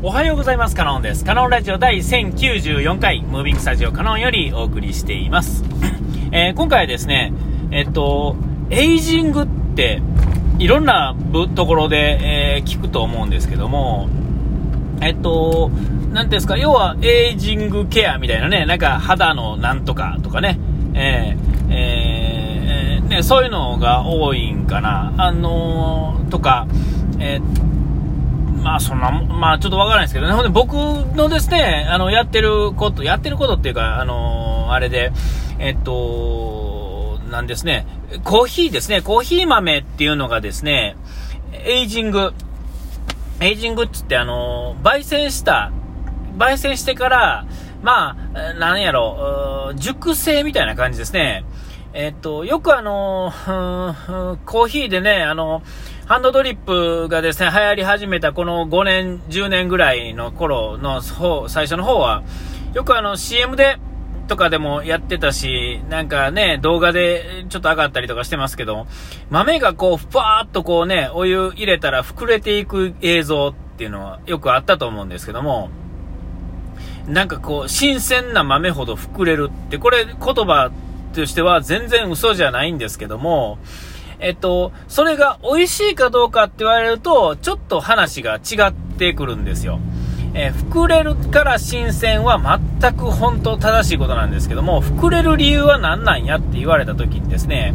おはようございます。カノンです。カノンラジオ第1094回、ムービングスタジオカノンよりお送りしています。えー、今回はですね、えっと、エイジングって、いろんなところで、えー、聞くと思うんですけども、えっと、なんですか、要はエイジングケアみたいなね、なんか肌のなんとかとかね、えー、えー、ね、そういうのが多いんかな、あのー、とか、えーまあそんな、まあちょっとわからないですけどね。ほんで僕のですね、あの、やってること、やってることっていうか、あのあれで、えっと、なんですね、コーヒーですね、コーヒー豆っていうのがですね、エイジング、エイジングっつってあの、焙煎した、焙煎してから、まあ、なんやろ、熟成みたいな感じですね。えっと、よくあの、コーヒーでね、あの、ハンドドリップがですね、流行り始めたこの5年、10年ぐらいの頃の方、最初の方は、よくあの CM で、とかでもやってたし、なんかね、動画でちょっと上がったりとかしてますけど、豆がこう、ふわーっとこうね、お湯入れたら膨れていく映像っていうのはよくあったと思うんですけども、なんかこう、新鮮な豆ほど膨れるって、これ言葉としては全然嘘じゃないんですけども、えっと、それが美味しいかどうかって言われると、ちょっと話が違ってくるんですよ。えー、膨れるから新鮮は全く本当正しいことなんですけども、膨れる理由は何なんやって言われた時にですね、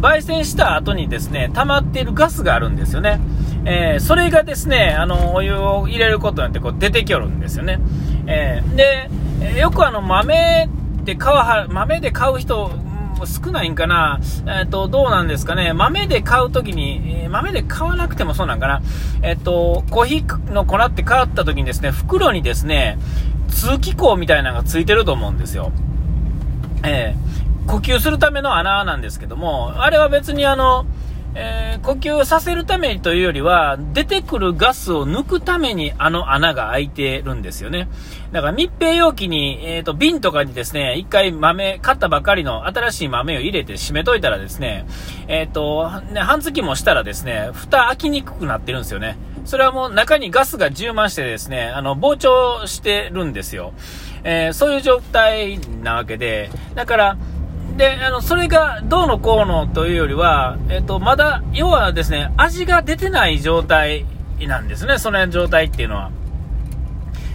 焙煎した後にですね、溜まっているガスがあるんですよね。えー、それがですね、あの、お湯を入れることによってこう出てきよるんですよね。えー、で、よくあの豆で買う、豆で買う人、少ないんかな、えっ、ー、と、どうなんですかね、豆で買うときに、えー、豆で買わなくてもそうなんかな、えっ、ー、と、コーヒーの粉って買ったときにですね、袋にですね、通気口みたいなのがついてると思うんですよ。えー、呼吸するための穴なんですけども、あれは別にあの、えー、呼吸させるためというよりは、出てくるガスを抜くためにあの穴が開いてるんですよね。だから密閉容器に、えっ、ー、と、瓶とかにですね、一回豆、買ったばかりの新しい豆を入れて閉めといたらですね、えっ、ー、と、ね、半月もしたらですね、蓋開きにくくなってるんですよね。それはもう中にガスが充満してですね、あの、膨張してるんですよ。えそういう状態なわけで、だから、で、あの、それがどうのこうのというよりは、えっと、まだ、要はですね、味が出てない状態なんですね、その状態っていうのは。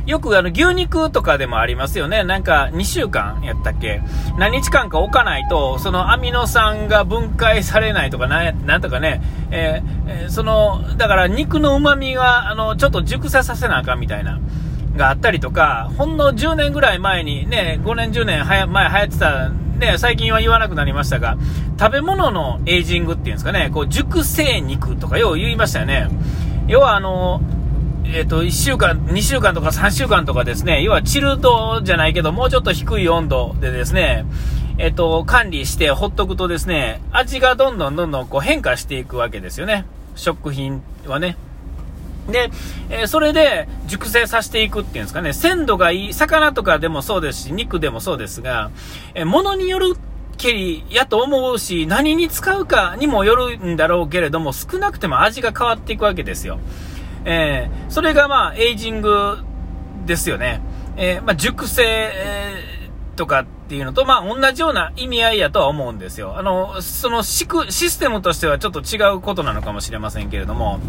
よくあの牛肉とかでもありますよね。なんか2週間やったっけ？何日間か置かないと、そのアミノ酸が分解されないとかな、なんとかね、えー、その、だから肉の旨味が、あの、ちょっと熟成させなあかんみたいな、があったりとか、ほんの10年ぐらい前にね、5年10年前流行ってたね、最近は言わなくなりましたが、食べ物のエイジングっていうんですかね、こう、熟成肉とかよう言いましたよね。要はあの、えっ、ー、と、1週間、2週間とか3週間とかですね、要はチルドじゃないけど、もうちょっと低い温度でですね、えっ、ー、と、管理してほっとくとですね、味がどんどんどんどんこう変化していくわけですよね。食品はね。で、えー、それで熟成させていくっていうんですかね、鮮度がいい、魚とかでもそうですし、肉でもそうですが、えー、物によるけりやと思うし、何に使うかにもよるんだろうけれども、少なくても味が変わっていくわけですよ。えー、それがまあ、エイジングですよね。えまあ、熟成、えとかっていうのと、まあ、同じような意味合いやとは思うんですよ。あの、そのシステムとしてはちょっと違うことなのかもしれませんけれども、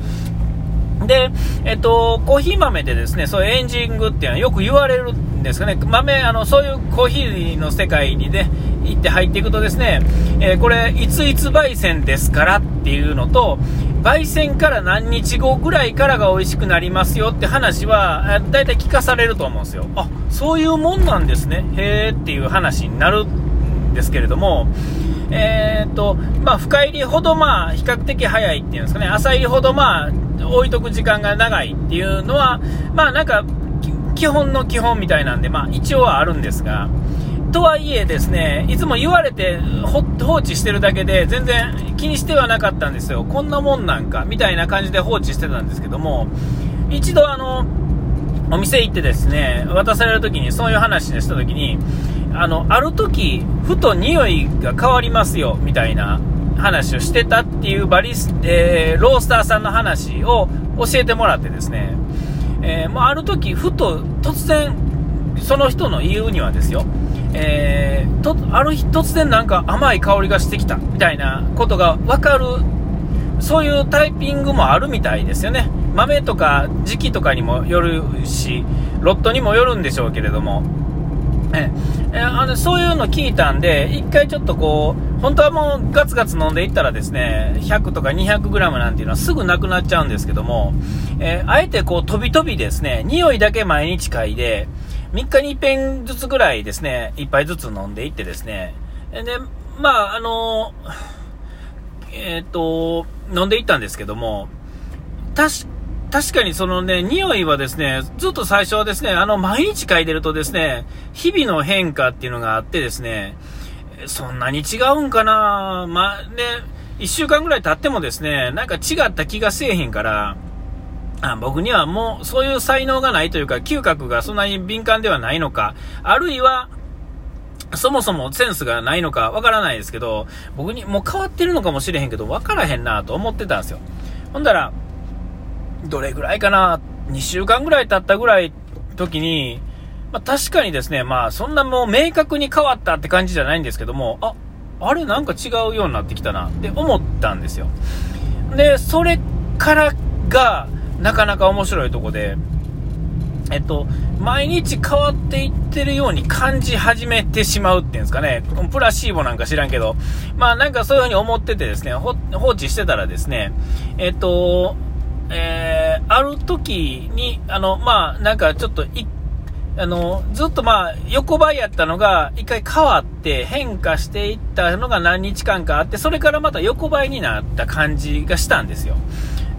で、えっと、コーヒー豆でですね、そういうエンジングっていうのはよく言われるんですかね。豆、あの、そういうコーヒーの世界にね、行って入っていくとですね、えー、これ、いついつ焙煎ですからっていうのと、焙煎から何日後ぐらいからが美味しくなりますよって話は、だいたい聞かされると思うんですよ。あ、そういうもんなんですね。へーっていう話になるんですけれども、えー、っと、まあ、深入りほどまあ、比較的早いっていうんですかね、浅入りほどまあ、置いとく時間が長いっていうのは、まあなんか、基本の基本みたいなんで、まあ一応はあるんですが、とはいえですね、いつも言われて放置してるだけで全然気にしてはなかったんですよ。こんなもんなんか、みたいな感じで放置してたんですけども、一度あの、お店行ってですね、渡される時にそういう話でした時に、あの、ある時、ふと匂いが変わりますよ、みたいな話をしてたっていうバリス、えー、ロースターさんの話を教えてもらってですね、えー、もうある時、ふと突然、その人の言うにはですよ、えー、とある日突然なんか甘い香りがしてきたみたいなことが分かる、そういうタイピングもあるみたいですよね。豆とか時期とかにもよるし、ロットにもよるんでしょうけれども、ええあのそういうの聞いたんで、一回ちょっとこう、本当はもうガツガツ飲んでいったらですね、100とか 200g なんていうのはすぐなくなっちゃうんですけども、えー、あえてこう飛び飛びですね、匂いだけ毎日嗅いで、3日に1遍ずつぐらいですね、1杯ずつ飲んでいってですね、で、まあ、あのえっ、ー、と、飲んでいったんですけども、確確かにそのね、匂いはですね、ずっと最初はですね、あの、毎日嗅いでるとですね、日々の変化っていうのがあってですね、そんなに違うんかなまあ、ね、1週間ぐらい経ってもですね、なんか違った気がせえへんから、あ僕にはもうそういう才能がないというか、嗅覚がそんなに敏感ではないのか、あるいは、そもそもセンスがないのかわからないですけど、僕にもう変わってるのかもしれへんけど、わからへんなと思ってたんですよ。ほんだら、どれぐらいかな、2週間ぐらい経ったぐらい時に、まあ、確かにですね、まあそんなもう明確に変わったって感じじゃないんですけども、あ、あれなんか違うようになってきたなって思ったんですよ。で、それからがなかなか面白いとこで、えっと、毎日変わっていってるように感じ始めてしまうっていうんですかね、プラシーボなんか知らんけど、まあなんかそういうふうに思っててですね、放置してたらですね、えっと、えー、ある時に、あの、まあ、なんかちょっとあの、ずっとまあ、横ばいやったのが、一回変わって変化していったのが何日間かあって、それからまた横ばいになった感じがしたんですよ。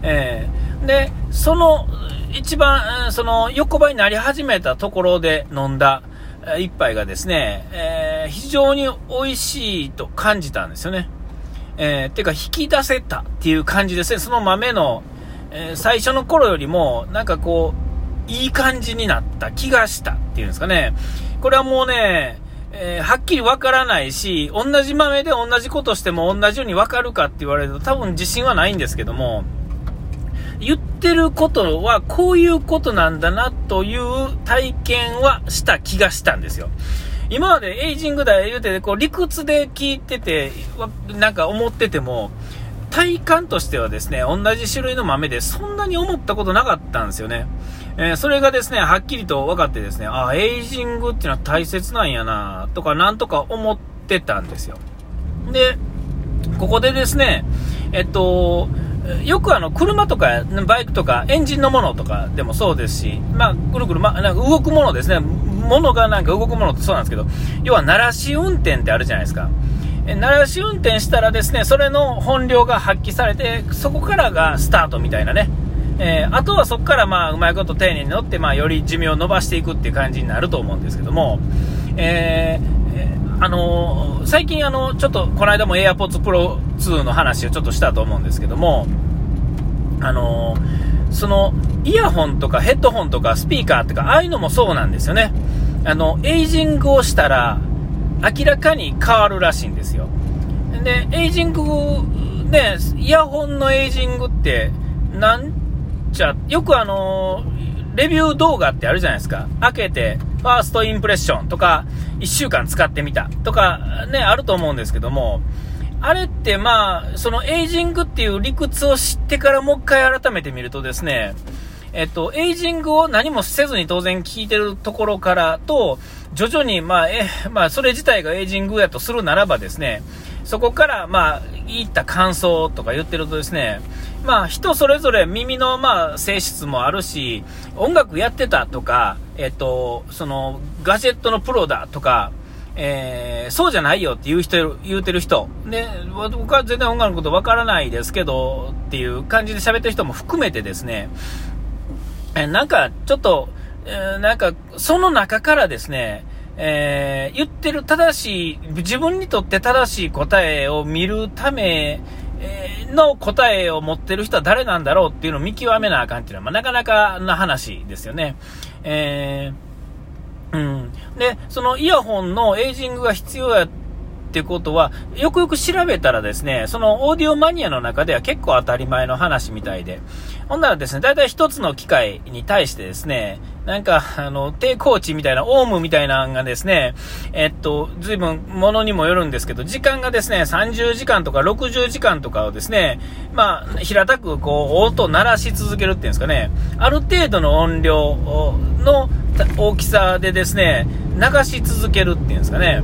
えー、で、その、一番、その、横ばいになり始めたところで飲んだ一杯がですね、えー、非常に美味しいと感じたんですよね。えー、てか、引き出せたっていう感じですね。その豆の、えー、最初の頃よりも、なんかこう、いい感じになった気がしたっていうんですかね。これはもうね、えー、はっきりわからないし、同じ豆で同じことしても同じようにわかるかって言われると多分自信はないんですけども、言ってることはこういうことなんだなという体験はした気がしたんですよ。今までエイジングだ言うて、こう理屈で聞いてて、なんか思ってても、体感としてはですね、同じ種類の豆でそんなに思ったことなかったんですよね。えー、それがですね、はっきりと分かってですね、あ、エイジングっていうのは大切なんやなとかなんとか思ってたんですよ。で、ここでですね、えっと、よくあの、車とか、バイクとか、エンジンのものとかでもそうですし、まあ、ぐるぐる、ま、なんか動くものですね。ものがなんか動くものってそうなんですけど、要は、鳴らし運転ってあるじゃないですか。鳴らし運転したらですね、それの本領が発揮されて、そこからがスタートみたいなね。えー、あとはそこからまあ、うまいこと丁寧に乗って、まあ、より寿命を伸ばしていくっていう感じになると思うんですけども、えー、あのー、最近あの、ちょっと、この間も AirPods Pro 2の話をちょっとしたと思うんですけども、あのその、イヤホンとかヘッドホンとかスピーカーとか、ああいうのもそうなんですよね。あの、エイジングをしたら、明らかに変わるらしいんですよ。で、エイジング、ね、イヤホンのエイジングって、なんちゃ、よくあのレビュー動画ってあるじゃないですか。開けて、ファーストインプレッションとか、1週間使ってみたとか、ね、あると思うんですけども、あれってまあ、そのエイジングっていう理屈を知ってからもう一回改めてみるとですね、えっと、エイジングを何もせずに当然聞いてるところからと、徐々に、まあ、え、まあ、それ自体がエイジングやとするならばですね、そこから、まあ、言った感想とか言ってるとですね、まあ、人それぞれ耳の、まあ、性質もあるし、音楽やってたとか、えっと、その、ガジェットのプロだとか、えー、そうじゃないよって言う人、言うてる人。で、僕は全然音楽のことわからないですけど、っていう感じで喋ってる人も含めてですね、えなんか、ちょっと、えなんか、その中からですね、えー、言ってる正しい、自分にとって正しい答えを見るための答えを持ってる人は誰なんだろうっていうのを見極めなあかんっていうのは、まあ、なかなかな話ですよね。えー、うん。で、そのイヤホンのエイジングが必要やってことは、よくよく調べたらですね、そのオーディオマニアの中では結構当たり前の話みたいで、ほんならですね、大体一つの機械に対してですね、なんか、あの、抵抗値みたいな、オウムみたいなのがですね、えっと、随分ものにもよるんですけど、時間がですね、30時間とか60時間とかをですね、まあ、平たくこう、音を鳴らし続けるっていうんですかね、ある程度の音量の大きさでですね、流し続けるっていうんですかね、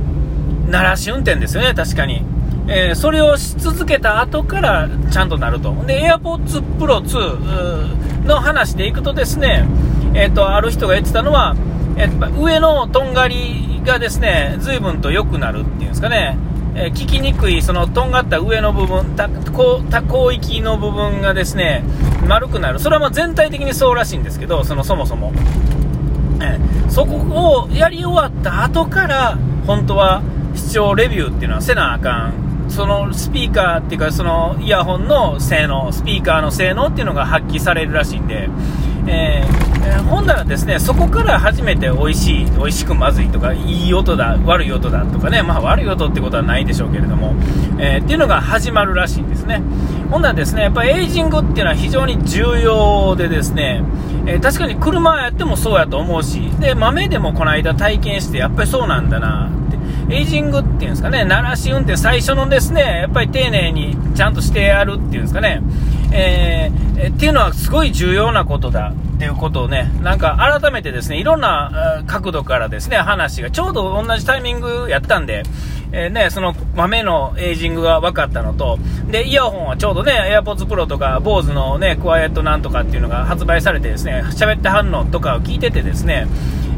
鳴らし運転ですよね、確かに。えー、それをし続けた後からちゃんとなると。で、AirPods Pro 2の話でいくとですね、えっ、ー、と、ある人が言ってたのは、えー、上のとんがりがですね、随分と良くなるっていうんですかね、え聞きにくい、そのとんがった上の部分、た多広域の部分がですね、丸くなる。それはまあ全体的にそうらしいんですけど、そのそもそも。えそこをやり終わった後から、本当は視聴レビューっていうのはせなあかんそのスピーカーっていうか、そのイヤホンの性能、スピーカーの性能っていうのが発揮されるらしいんで、えー、ほんならですね、そこから初めて美味しい、美味しくまずいとか、いい音だ、悪い音だとかね、まあ悪い音ってことはないでしょうけれども、えー、っていうのが始まるらしいんですね。ほんならですね、やっぱエイジングっていうのは非常に重要でですね、えー、確かに車やってもそうやと思うし、で、豆でもこの間体験して、やっぱりそうなんだな、エイジングっていうんですかね、鳴らし運転、最初のですね、やっぱり丁寧にちゃんとしてやるっていうんですかね、えー、っていうのはすごい重要なことだっていうことをね、なんか改めてですね、いろんな角度からですね、話がちょうど同じタイミングやったんで、えー、ね、その豆のエイジングが分かったのと、で、イヤホンはちょうどね、AirPods Pro とか、BOSE のね、クワイエットなんとかっていうのが発売されてですね、喋って反応とかを聞いててですね、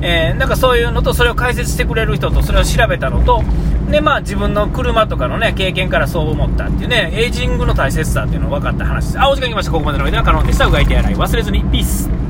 えー、なんかそういうのと、それを解説してくれる人と、それを調べたのと、で、まあ自分の車とかのね、経験からそう思ったっていうね、エイジングの大切さっていうのを分かった話です。あ、お時間来ました。ここまでの間はカノンでした。うがいて洗い忘れずに。ピース。